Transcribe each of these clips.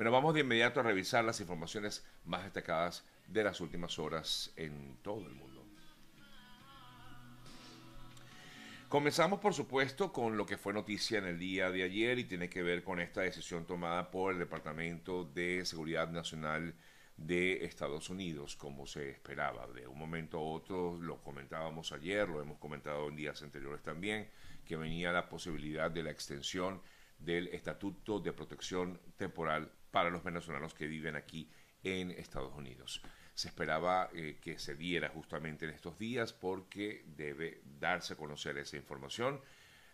Bueno, vamos de inmediato a revisar las informaciones más destacadas de las últimas horas en todo el mundo. Comenzamos, por supuesto, con lo que fue noticia en el día de ayer y tiene que ver con esta decisión tomada por el Departamento de Seguridad Nacional de Estados Unidos, como se esperaba. De un momento a otro, lo comentábamos ayer, lo hemos comentado en días anteriores también, que venía la posibilidad de la extensión del Estatuto de Protección Temporal para los venezolanos que viven aquí en Estados Unidos se esperaba eh, que se diera justamente en estos días porque debe darse a conocer esa información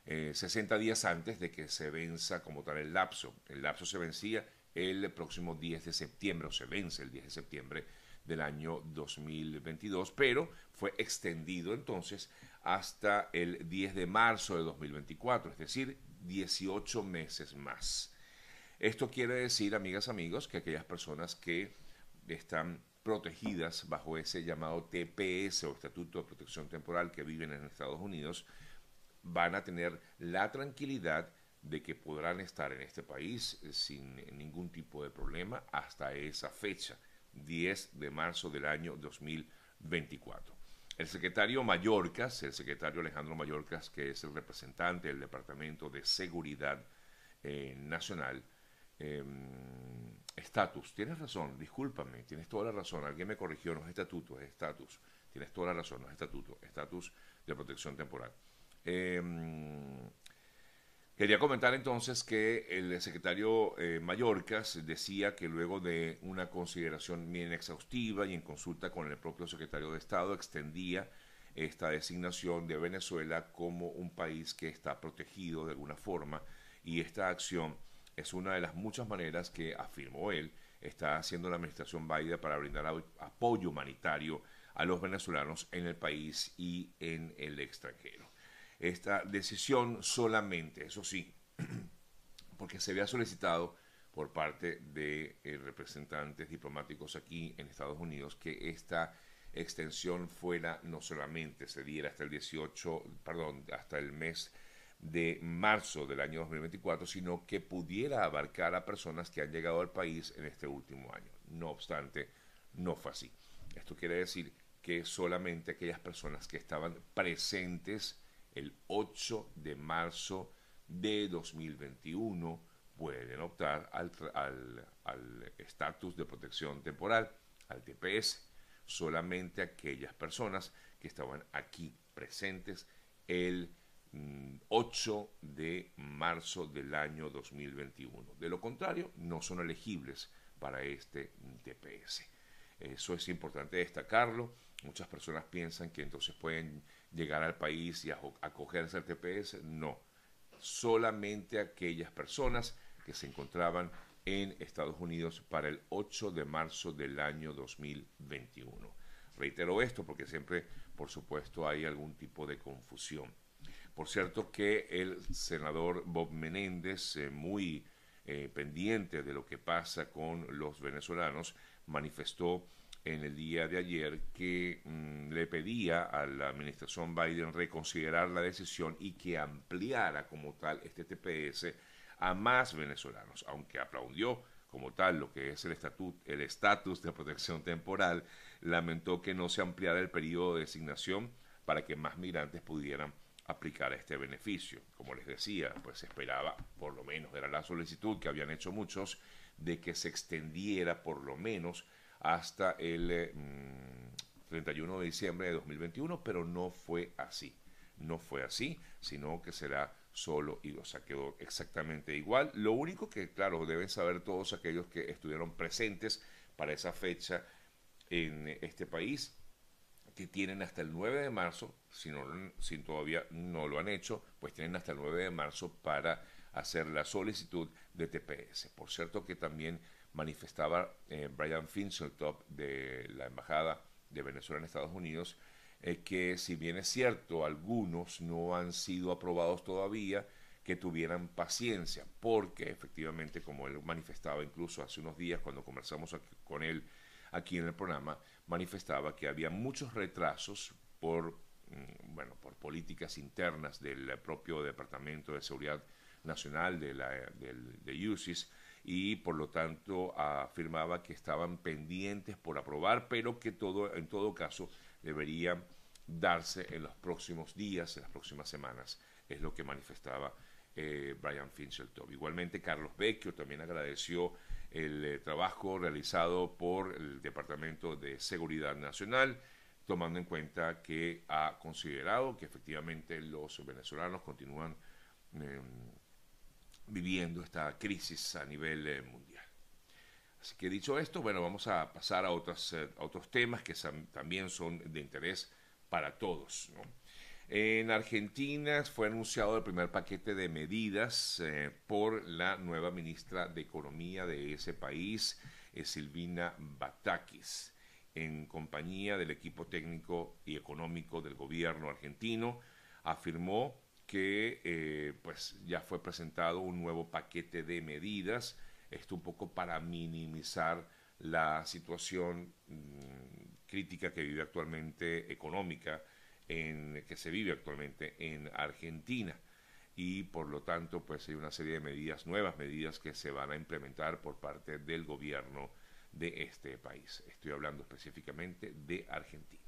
60 eh, días antes de que se venza como tal el lapso. El lapso se vencía el próximo 10 de septiembre, o se vence el 10 de septiembre del año 2022, pero fue extendido entonces hasta el 10 de marzo de 2024, es decir, 18 meses más. Esto quiere decir, amigas, amigos, que aquellas personas que están protegidas bajo ese llamado TPS o Estatuto de Protección Temporal que viven en Estados Unidos, van a tener la tranquilidad de que podrán estar en este país sin ningún tipo de problema hasta esa fecha, 10 de marzo del año 2024. El secretario Mallorcas, el secretario Alejandro Mallorcas, que es el representante del Departamento de Seguridad eh, Nacional, Em, estatus. tienes razón, discúlpame, tienes toda la razón. Alguien me corrigió, no es estatuto, es estatus. Tienes toda la razón, no es estatuto, estatus de protección temporal. Em, quería comentar entonces que el secretario eh, Mallorcas decía que luego de una consideración bien exhaustiva y en consulta con el propio secretario de Estado extendía esta designación de Venezuela como un país que está protegido de alguna forma y esta acción es una de las muchas maneras que, afirmó él, está haciendo la administración Biden para brindar apoyo humanitario a los venezolanos en el país y en el extranjero. Esta decisión solamente, eso sí, porque se había solicitado por parte de eh, representantes diplomáticos aquí en Estados Unidos que esta extensión fuera no solamente se diera hasta el 18, perdón, hasta el mes de marzo del año 2024, sino que pudiera abarcar a personas que han llegado al país en este último año. No obstante, no fue así. Esto quiere decir que solamente aquellas personas que estaban presentes el 8 de marzo de 2021 pueden optar al estatus de protección temporal, al TPS. Solamente aquellas personas que estaban aquí presentes el 8 mm, de marzo del año 2021. De lo contrario, no son elegibles para este TPS. Eso es importante destacarlo. Muchas personas piensan que entonces pueden llegar al país y acogerse al TPS. No, solamente aquellas personas que se encontraban en Estados Unidos para el 8 de marzo del año 2021. Reitero esto porque siempre, por supuesto, hay algún tipo de confusión. Por cierto que el senador Bob Menéndez, eh, muy eh, pendiente de lo que pasa con los venezolanos, manifestó en el día de ayer que mm, le pedía a la administración Biden reconsiderar la decisión y que ampliara como tal este TPS a más venezolanos, aunque aplaudió como tal lo que es el estatus el estatus de protección temporal, lamentó que no se ampliara el periodo de designación para que más migrantes pudieran aplicar este beneficio. Como les decía, pues se esperaba, por lo menos era la solicitud que habían hecho muchos, de que se extendiera por lo menos hasta el 31 mm, de diciembre de 2021, pero no fue así. No fue así, sino que será solo y o sea, quedó exactamente igual. Lo único que, claro, deben saber todos aquellos que estuvieron presentes para esa fecha en este país tienen hasta el 9 de marzo, si, no, si todavía no lo han hecho, pues tienen hasta el 9 de marzo para hacer la solicitud de TPS. Por cierto que también manifestaba eh, Brian Finseltop de la Embajada de Venezuela en Estados Unidos eh, que si bien es cierto, algunos no han sido aprobados todavía, que tuvieran paciencia, porque efectivamente, como él manifestaba incluso hace unos días cuando conversamos con él aquí en el programa, manifestaba que había muchos retrasos por, mm, bueno, por políticas internas del propio Departamento de Seguridad Nacional de, la, del, de UCIS y por lo tanto afirmaba que estaban pendientes por aprobar, pero que todo, en todo caso debería darse en los próximos días, en las próximas semanas, es lo que manifestaba eh, Brian Finchel-Top. Igualmente, Carlos Vecchio también agradeció el eh, trabajo realizado por el Departamento de Seguridad Nacional, tomando en cuenta que ha considerado que efectivamente los venezolanos continúan em, viviendo esta crisis a nivel eh, mundial. Así que dicho esto, bueno, vamos a pasar a, otros a otros temas que también son de interés para todos. En Argentina fue anunciado el primer paquete de medidas eh, por la nueva ministra de Economía de ese país, eh, Silvina Batakis, en compañía del equipo técnico y económico del gobierno argentino, afirmó que eh, pues ya fue presentado un nuevo paquete de medidas, esto un poco para minimizar la situación mm, crítica que vive actualmente económica en, que se vive actualmente en Argentina y por lo tanto pues hay una serie de medidas, nuevas medidas que se van a implementar por parte del gobierno de este país. Estoy hablando específicamente de Argentina.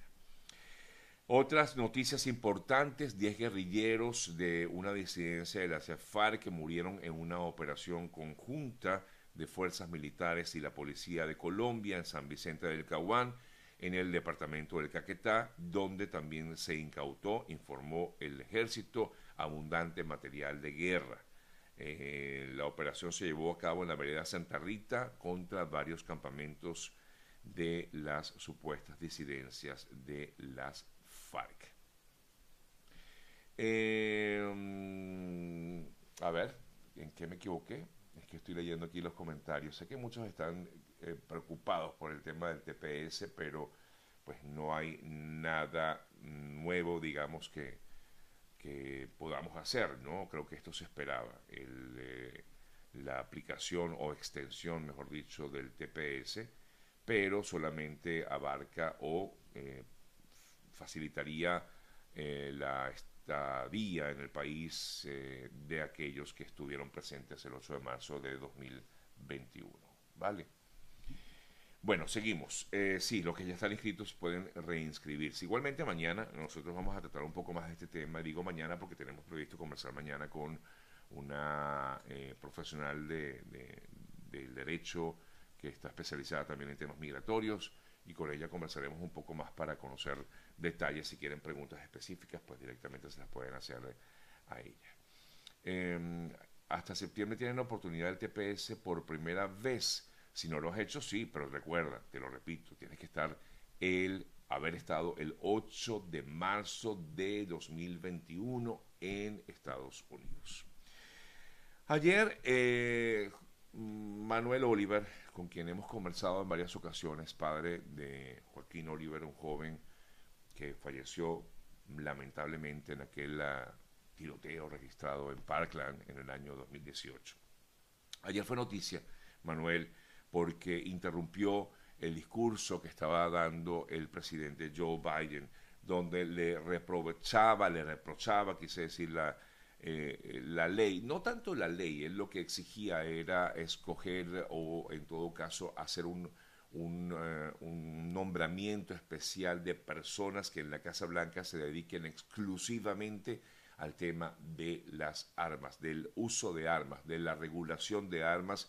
Otras noticias importantes, 10 guerrilleros de una disidencia de la FARC que murieron en una operación conjunta de fuerzas militares y la policía de Colombia en San Vicente del Caguán en el departamento del Caquetá, donde también se incautó, informó el ejército, abundante material de guerra. Eh, la operación se llevó a cabo en la vereda Santa Rita contra varios campamentos de las supuestas disidencias de las FARC. Mm, a ver, ¿en qué me equivoqué? Es que estoy leyendo aquí los comentarios. Sé que muchos están eh, preocupados por el tema del TPS, pero pues no hay nada nuevo, digamos, que, que podamos hacer, ¿no? Creo que esto se esperaba. Eh, la aplicación o extensión, mejor dicho, del TPS, pero solamente abarca o eh, facilitaría la estadía en el país de aquellos que estuvieron presentes el 8 de marzo de 2021. ¿Vale? Bueno, seguimos. Eh, sí, los que ya están inscritos pueden reinscribirse. Igualmente mañana nosotros vamos a tratar un poco más de este tema. Digo mañana porque tenemos previsto conversar mañana con una eh, profesional de, del derecho que está especializada también en temas migratorios y con ella conversaremos un poco más para conocer detalles. Si quieren preguntas específicas, pues directamente se las pueden hacer a ella. Em, hasta septiembre tienen la oportunidad del TPS por primera vez si no lo has hecho, sí, pero recuerda, te lo repito, tienes que estar el haber estado el 8 de marzo de 2021 en Estados Unidos. Ayer, eh, Manuel Oliver, con quien hemos conversado en varias ocasiones, padre de Joaquín Oliver, un joven que falleció lamentablemente en aquel ah, tiroteo registrado en Parkland en el año 2018. Ayer fue noticia, Manuel, porque interrumpió el discurso que estaba dando el presidente Joe Biden, donde le reprochaba, le reprochaba, quise decir, la, eh, la ley, no tanto la ley, él lo que exigía era escoger o en todo caso hacer un, eh, un, nombramiento especial de personas que en la Casa Blanca se dediquen exclusivamente al tema de las armas, del uso de armas, de la regulación de armas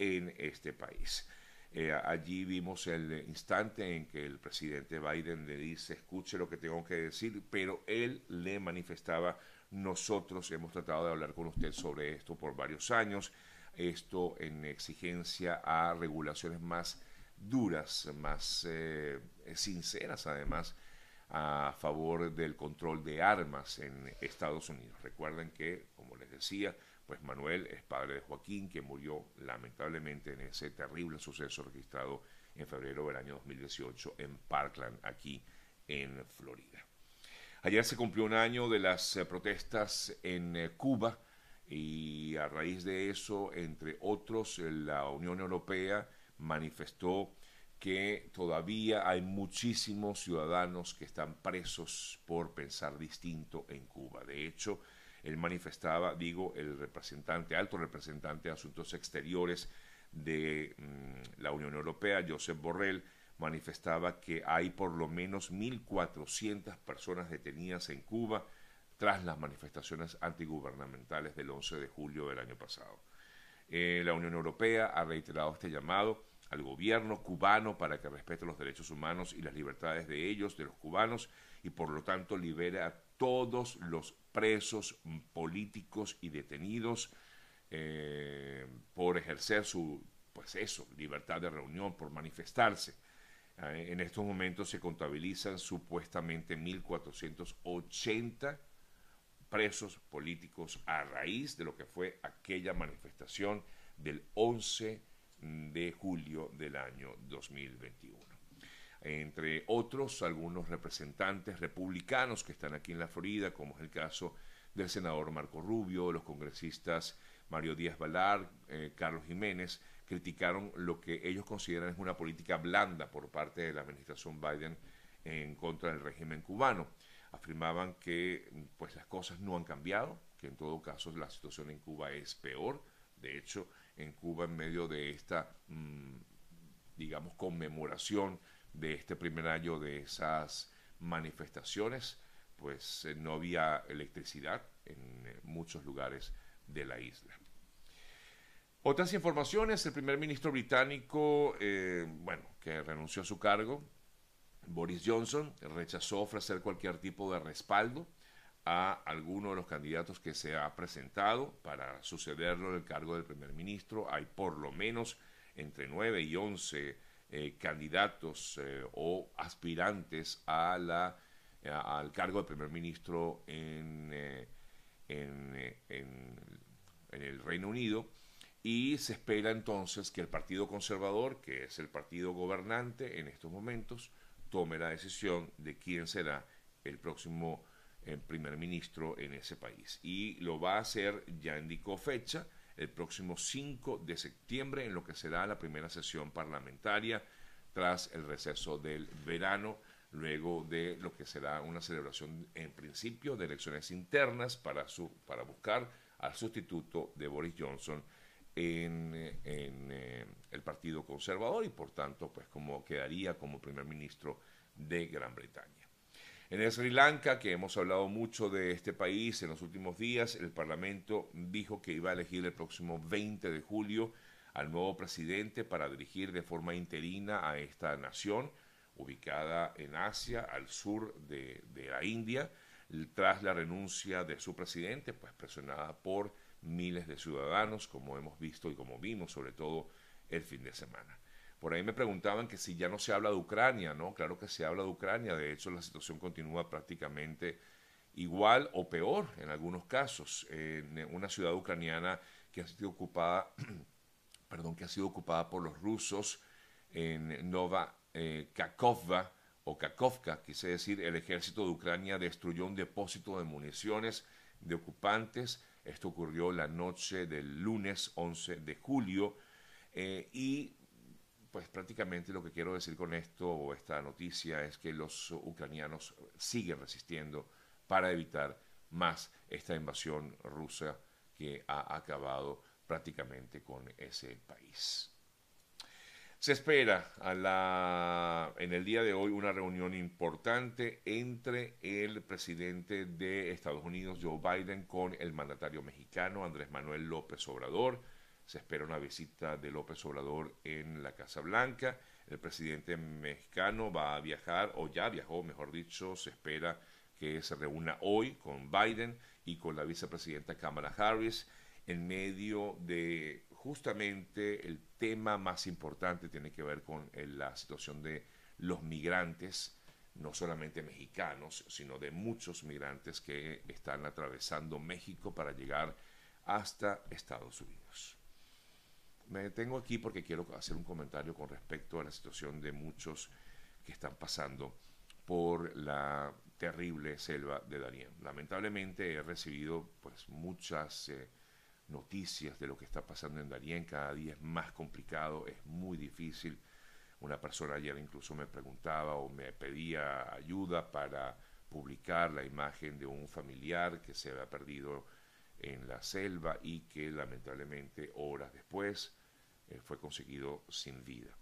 en este país. Eh, allí vimos el instante en que el presidente Biden le dice, escuche lo que tengo que decir, pero él le manifestaba, nosotros hemos tratado de hablar con usted sobre esto por varios años, esto en exigencia a regulaciones más duras, más eh, sinceras además, a favor del control de armas en Estados Unidos. Recuerden que, como les decía, pues Manuel es padre de Joaquín, que murió lamentablemente en ese terrible suceso registrado en febrero del año 2018 en Parkland, aquí en Florida. Ayer se cumplió un año de las eh, protestas en eh, Cuba y a raíz de eso, entre otros, eh, la Unión Europea manifestó que todavía hay muchísimos ciudadanos que están presos por pensar distinto en Cuba. De hecho, él manifestaba, digo, el representante, alto representante de Asuntos Exteriores de mm, la Unión Europea, Josep Borrell, manifestaba que hay por lo menos 1.400 personas detenidas en Cuba tras las manifestaciones antigubernamentales del 11 de julio del año pasado. Eh, la Unión Europea ha reiterado este llamado al gobierno cubano para que respete los derechos humanos y las libertades de ellos, de los cubanos, y por lo tanto libere a todos los presos políticos y detenidos eh, por ejercer su, pues eso, libertad de reunión, por manifestarse. Eh, en estos momentos se contabilizan supuestamente 1.480 presos políticos a raíz de lo que fue aquella manifestación del 11 de julio del año 2021. Entre otros, algunos representantes republicanos que están aquí en la Florida, como es el caso del senador Marco Rubio, los congresistas Mario Díaz Balar, eh, Carlos Jiménez, criticaron lo que ellos consideran es una política blanda por parte de la administración Biden en contra del régimen cubano. Afirmaban que pues, las cosas no han cambiado, que en todo caso la situación en Cuba es peor. De hecho, en Cuba, en medio de esta, mm, digamos, conmemoración de este primer año de esas manifestaciones, pues eh, no había electricidad en eh, muchos lugares de la isla. Otras informaciones, el primer ministro británico, eh, bueno, que renunció a su cargo, Boris Johnson, rechazó ofrecer cualquier tipo de respaldo a alguno de los candidatos que se ha presentado para sucederlo en el cargo del primer ministro. Hay por lo menos entre 9 y 11 eh, candidatos eh, o aspirantes a la, al cargo del primer ministro en, en, en el Reino Unido y se espera entonces que el Partido Conservador, que es el partido gobernante en estos momentos, tome la decisión de quién será el próximo eh, primer ministro en ese país. Y lo va a hacer, ya indicó fecha, el próximo 5 de septiembre, en lo que será la primera sesión parlamentaria tras el receso del verano, luego de lo que será una celebración en principio de elecciones internas para, su, para buscar al sustituto de Boris Johnson en, eh, el Partido Conservador y por tanto pues como quedaría como primer ministro de Gran Bretaña. En Sri Lanka, que hemos hablado mucho de este país en los últimos días, el Parlamento dijo que iba a elegir el próximo 20 de julio al nuevo presidente para dirigir de forma interina a esta nación, ubicada en Asia, al sur de la India, tras la renuncia de su presidente, pues presionada por miles de ciudadanos, como hemos visto y como vimos sobre todo el fin de semana. Por ahí me preguntaban que si ya no se habla de Ucrania, ¿no? Claro que se habla de Ucrania, de hecho la situación continúa prácticamente igual o peor en algunos casos. En una ciudad ucraniana que ha sido ocupada, perdón, que ha sido ocupada por los rusos en Nova eh, o Kakovka, quise decir, el ejército de Ucrania destruyó un depósito de municiones de ocupantes esto ocurrió la noche del lunes 11 de julio eh, y pues prácticamente lo que quiero decir con esto o esta noticia es que los ucranianos siguen resistiendo para evitar más esta invasión rusa que ha acabado prácticamente con ese país. Se espera a la, en el día de hoy una reunión importante entre el presidente de Estados Unidos, Joe Biden, con el mandatario mexicano, Andrés Manuel López Obrador. Se espera una visita de López Obrador en la Casa Blanca. El presidente mexicano va a viajar, o ya viajó, mejor dicho, se espera que se reúna hoy con Biden y con la vicepresidenta Kamala Harris en medio de justamente el tema más importante tiene que ver con eh, la situación de los migrantes, no solamente mexicanos, sino de muchos migrantes que están atravesando México para llegar hasta Estados Unidos. Me detengo aquí porque quiero hacer un comentario con respecto a la situación de muchos que están pasando por la terrible selva de Darién. Lamentablemente he recibido pues muchas eh, noticias de lo que está pasando en Darien. Cada día es más complicado, es muy difícil. Una persona ayer incluso me preguntaba o me pedía ayuda para publicar la imagen de un familiar que se había perdido en la selva y que lamentablemente horas después fue conseguido sin vida.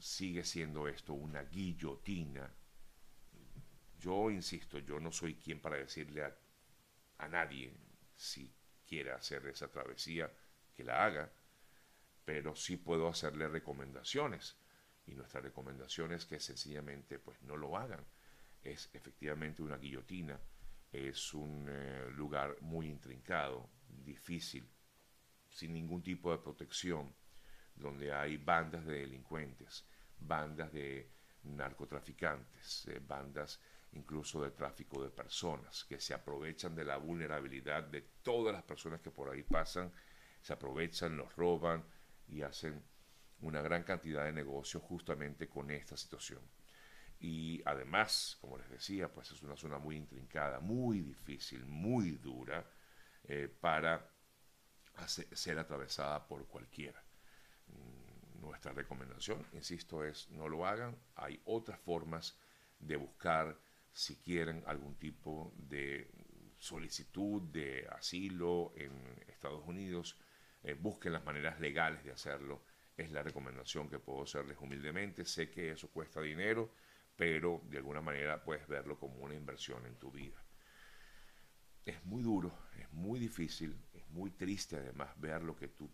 sigue siendo esto una guillotina. Yo insisto, yo no soy quien para decirle a, a nadie si quiere hacer esa travesía, que la haga, pero sí puedo hacerle recomendaciones. Y nuestra recomendación es que sencillamente pues no lo hagan. Es efectivamente una guillotina, es un eh, lugar muy intrincado, difícil, sin ningún tipo de protección, donde hay bandas de delincuentes, bandas de narcotraficantes, eh, bandas incluso de tráfico de personas, que se aprovechan de la vulnerabilidad de todas las personas que por ahí pasan, se aprovechan, los roban y hacen una gran cantidad de negocios justamente con esta situación. Y además, como les decía, pues es una zona muy intrincada, muy difícil, muy dura eh, para ser atravesada por cualquiera. Mm, nuestra recomendación, insisto, es no lo hagan. Hay otras formas de buscar si quieren algún tipo de solicitud de asilo en Estados Unidos, eh, busquen las maneras legales de hacerlo. Es la recomendación que puedo hacerles humildemente. Sé que eso cuesta dinero, pero de alguna manera puedes verlo como una inversión en tu vida. Es muy duro, es muy difícil, es muy triste además ver lo que tú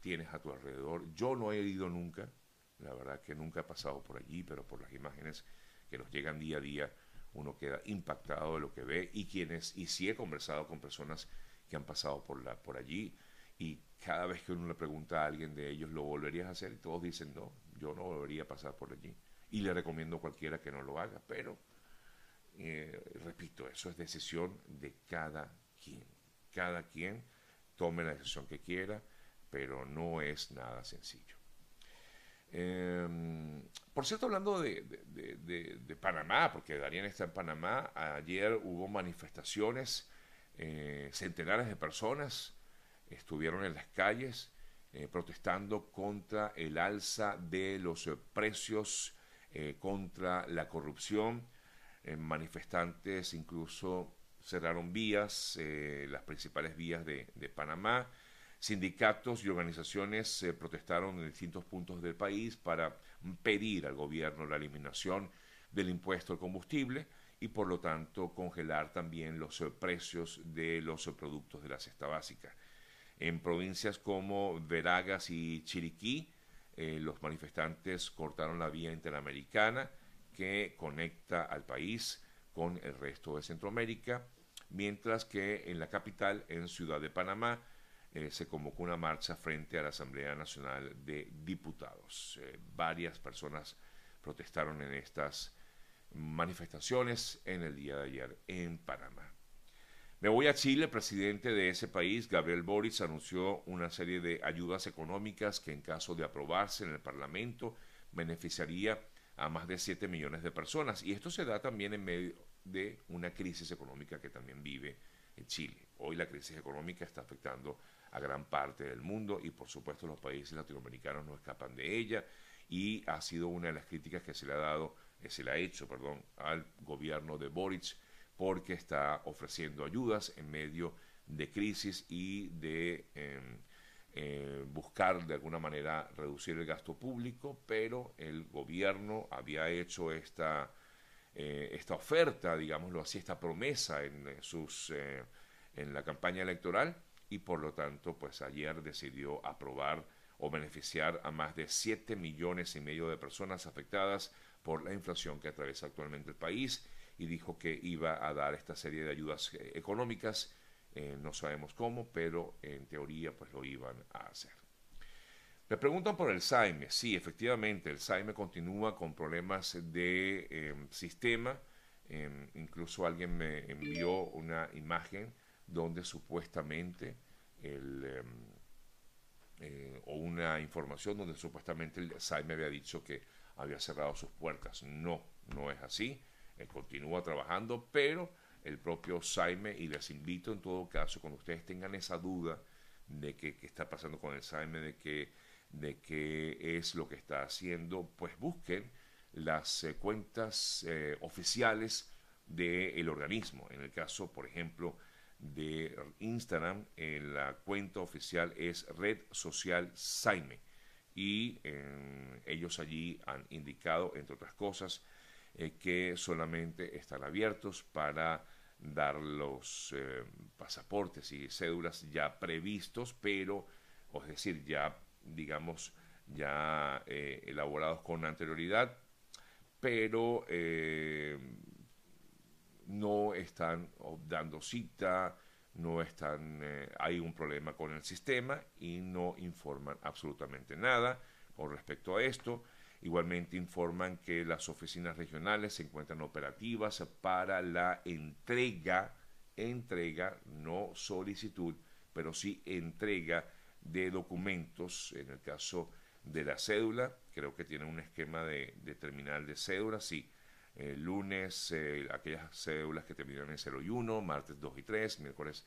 tienes a tu alrededor. Yo no he ido nunca, la verdad que nunca he pasado por allí, pero por las imágenes que nos llegan día a día, uno queda impactado de lo que ve y quienes, y sí he conversado con personas que han pasado por, la, por allí y cada vez que uno le pregunta a alguien de ellos, ¿lo volverías a hacer? Y todos dicen, no, yo no volvería a pasar por allí. Y le recomiendo a cualquiera que no lo haga, pero, eh, repito, eso es decisión de cada quien. Cada quien tome la decisión que quiera, pero no es nada sencillo. Em, por cierto, hablando de, Panamá, porque Darien está en Panamá, ayer hubo manifestaciones, eh, centenares de personas estuvieron en las calles eh, protestando contra el alza de los precios, contra la corrupción. Manifestantes incluso cerraron vías, las principales vías de Panamá. Sindicatos y organizaciones eh, protestaron en distintos puntos del país para pedir al gobierno la eliminación del impuesto al combustible y por lo tanto congelar también los eh, precios de los eh, productos de la cesta básica. En provincias como Veragas y Chiriquí, los manifestantes cortaron la vía interamericana que conecta al país con el resto de Centroamérica, mientras que en la capital, en Ciudad de Panamá, eh, se convocó una marcha frente a la Asamblea Nacional de Diputados. Eh, varias personas protestaron en estas manifestaciones en el día de ayer en Panamá. Me voy a Chile. El presidente de ese país, Gabriel Boric, anunció una serie de ayudas económicas que en caso de aprobarse en el Parlamento beneficiaría a más de 7 millones de personas. Y esto se da también en medio de una crisis económica que también vive en Chile. Hoy la crisis económica está afectando a gran parte del mundo y por supuesto los países latinoamericanos no escapan de ella y ha sido una de las críticas que se le ha dado, que se le ha hecho, perdón, al gobierno de Boric porque está ofreciendo ayudas en medio de crisis y de em, eh, buscar de alguna manera reducir el gasto público, pero el gobierno había hecho esta, eh, esta oferta, digámoslo así, esta promesa en, sus, eh, en la campaña electoral y por lo tanto, pues ayer decidió aprobar o beneficiar a más de 7 millones y medio de personas afectadas por la inflación que atraviesa actualmente el país y dijo que iba a dar esta serie de ayudas eh, económicas, eh, no sabemos cómo, pero en teoría pues lo iban a hacer. Me preguntan por el Saime. Sí, efectivamente, el Saime continúa con problemas de em, sistema. Em, incluso alguien me envió una imagen donde supuestamente el, em, eh, o una información donde supuestamente el SAIME había dicho que había cerrado sus puertas. No, no es así. Él continúa trabajando, pero el propio Saime, y les invito en todo caso, cuando ustedes tengan esa duda de qué está pasando con el Saime, de qué de qué es lo que está haciendo, pues busquen las eh, cuentas eh, oficiales del organismo. En el caso, por ejemplo, de Instagram. la cuenta oficial es Red Social Saime. Y ellos allí han indicado, entre otras cosas, eh, que solamente están abiertos para dar los eh, pasaportes y cédulas ya previstos, pero, es decir, ya, digamos, ya eh, elaborados con anterioridad, pero no están dando cita, no están, hay un problema con el sistema y no informan absolutamente nada con respecto a esto. Igualmente informan que las oficinas regionales se encuentran operativas para la entrega, entrega, no solicitud, pero sí entrega de documentos, en el caso de la cédula, creo que tienen un esquema de, terminal de cédula, sí. lunes, eh, aquellas cédulas que terminan en 0 y 1, martes 2 y 3, miércoles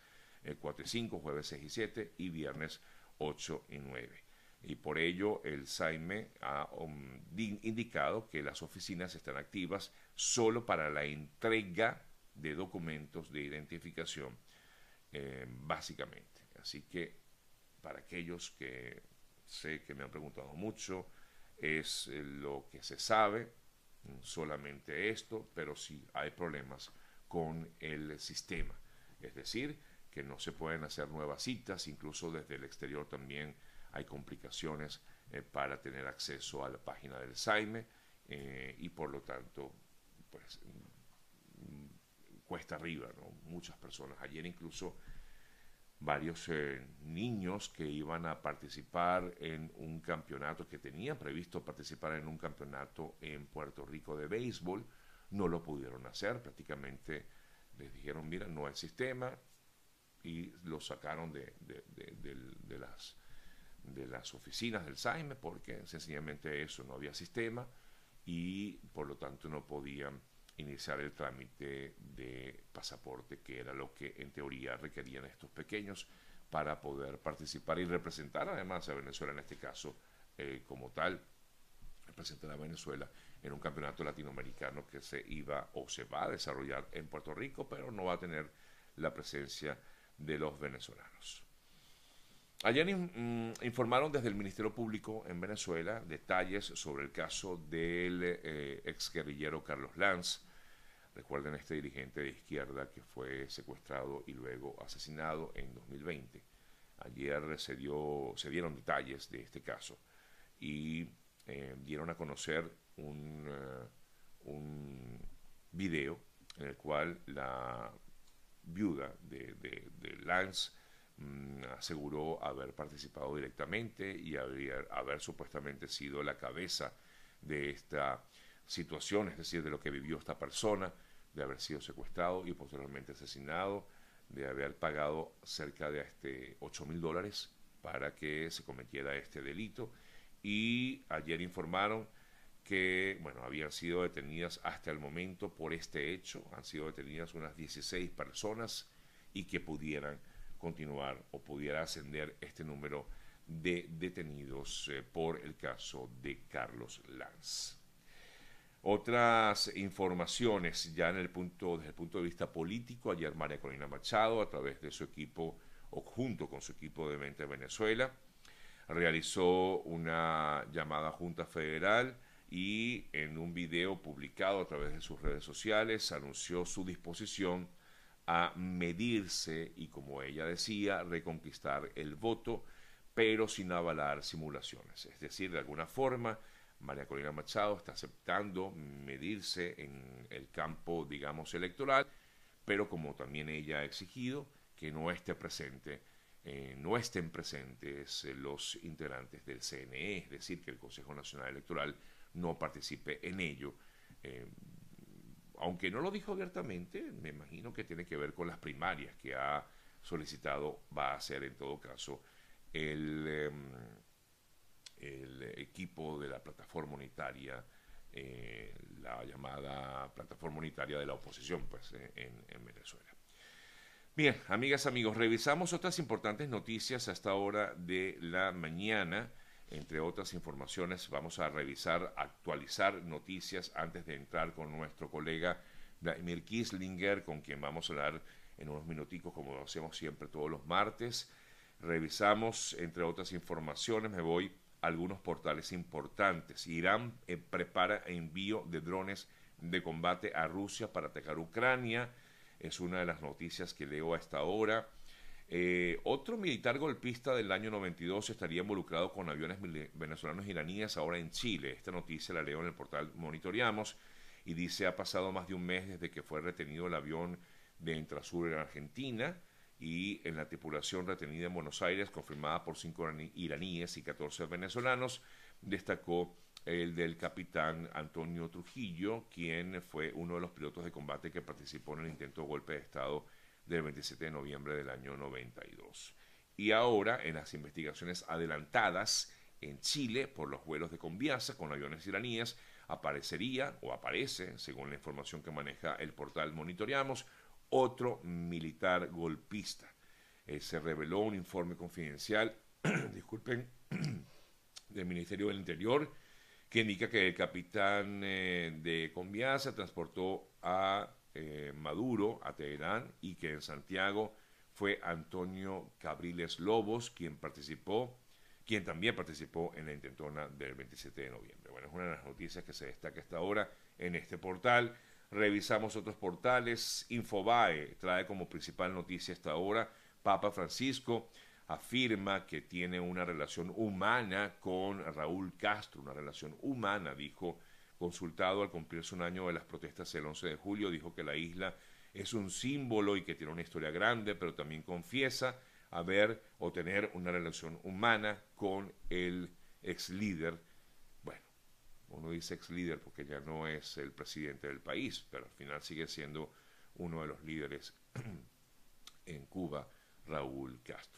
4 y 5, jueves 6 y 7 y viernes 8 y 9 y por ello el SAIME ha um, indicado que las oficinas están activas solo para la entrega de documentos de identificación, eh, básicamente. Así que para aquellos que sé que me han preguntado mucho, es eh, lo que se sabe, solamente esto, pero sí hay problemas con el sistema. Es decir, que no se pueden hacer nuevas citas, incluso desde el exterior también hay complicaciones eh, para tener acceso a la página del SAIME eh, y por lo tanto, pues mm, cuesta arriba. Muchas personas. Ayer incluso varios eh, niños que iban a participar en un campeonato, que tenían previsto participar en un campeonato en Puerto Rico de béisbol, no lo pudieron hacer, prácticamente les dijeron, mira, no hay sistema, y lo sacaron de las de las oficinas del SAIME porque sencillamente eso, no había sistema y por lo tanto no podían iniciar el trámite de pasaporte, que era lo que en teoría requerían estos pequeños para poder participar y representar además a Venezuela en este caso eh, como tal, representar a Venezuela en un campeonato latinoamericano que se iba o se va a desarrollar en Puerto Rico, pero no va a tener la presencia de los venezolanos. Ayer mm, informaron desde el Ministerio Público en Venezuela detalles sobre el caso del eh, ex guerrillero Carlos Lanz. Recuerden este dirigente de izquierda que fue secuestrado y luego asesinado en 2020. Ayer se, dio, se dieron detalles de este caso y eh, dieron a conocer un, eh, un video en el cual la viuda de, de, de Lance Mm, aseguró haber participado directamente y haber, supuestamente sido la cabeza de esta situación, es decir, de lo que vivió esta persona, de haber sido secuestrado y posteriormente asesinado, de haber pagado cerca de este 8 mil dólares para que se cometiera este delito. Y ayer informaron que, bueno, habían sido detenidas hasta el momento por este hecho, han sido detenidas unas 16 personas y que pudieran continuar o pudiera ascender este número de detenidos eh, por el caso de Carlos Lanz. Otras informaciones ya en el punto, desde el punto de vista político, ayer María Corina Machado, a través de su equipo o junto con su equipo de Mente Venezuela, realizó una llamada Junta Federal y en un video publicado a través de sus redes sociales anunció su disposición a medirse y, como ella decía, reconquistar el voto, pero sin avalar simulaciones. Es decir, de alguna forma, María Corina Machado está aceptando medirse en el campo, digamos, electoral, pero como también ella ha exigido, que no esté presente, eh, no estén presentes los integrantes del CNE, es decir, que el Consejo Nacional Electoral no participe en ello. Eh, aunque no lo dijo abiertamente, me imagino que tiene que ver con las primarias que ha solicitado, va a ser en todo caso el, em, equipo de la plataforma unitaria, eh, la llamada plataforma unitaria de la oposición pues, eh, en, en Venezuela. Bien, amigas, amigos, revisamos otras importantes noticias a esta hora de la mañana. Entre otras informaciones, vamos a revisar, actualizar noticias antes de entrar con nuestro colega Vladimir Kislinger, con quien vamos a hablar en unos minuticos, como hacemos siempre todos los martes. Revisamos, entre otras informaciones, me voy a algunos portales importantes. Irán eh, prepara envío de drones de combate a Rusia para atacar Ucrania. Es una de las noticias que leo a esta hora. Eh, otro militar golpista del año 92 estaría involucrado con aviones venezolanos iraníes ahora en Chile. Esta noticia la leo en el portal Monitoreamos y dice ha pasado más de un mes desde que fue retenido el avión de Entrasur en Argentina y en la tripulación retenida en Buenos Aires, confirmada por cinco iraníes y 14 venezolanos, destacó el del capitán Antonio Trujillo, quien fue uno de los pilotos de combate que participó en el intento de golpe de Estado del 27 de noviembre del año 92. Y ahora, en las investigaciones adelantadas en Chile por los vuelos de Conviasa con aviones iraníes, aparecería o aparece, según la información que maneja el portal Monitoreamos, otro militar golpista. Eh, se reveló un informe confidencial, disculpen, del Ministerio del Interior, que indica que el capitán eh, de Conviasa transportó a Maduro a Teherán y que en Santiago fue Antonio Cabriles Lobos quien participó, quien también participó en la intentona del 27 de noviembre. Bueno, es una de las noticias que se destaca esta hora en este portal. Revisamos otros portales. Infobae trae como principal noticia esta hora. Papa Francisco afirma que tiene una relación humana con Raúl Castro, una relación humana, dijo consultado al cumplirse un año de las protestas el 11 de julio, dijo que la isla es un símbolo y que tiene una historia grande, pero también confiesa haber o tener una relación humana con el ex líder. Bueno, uno dice ex líder porque ya no es el presidente del país, pero al final sigue siendo uno de los líderes en Cuba, Raúl Castro.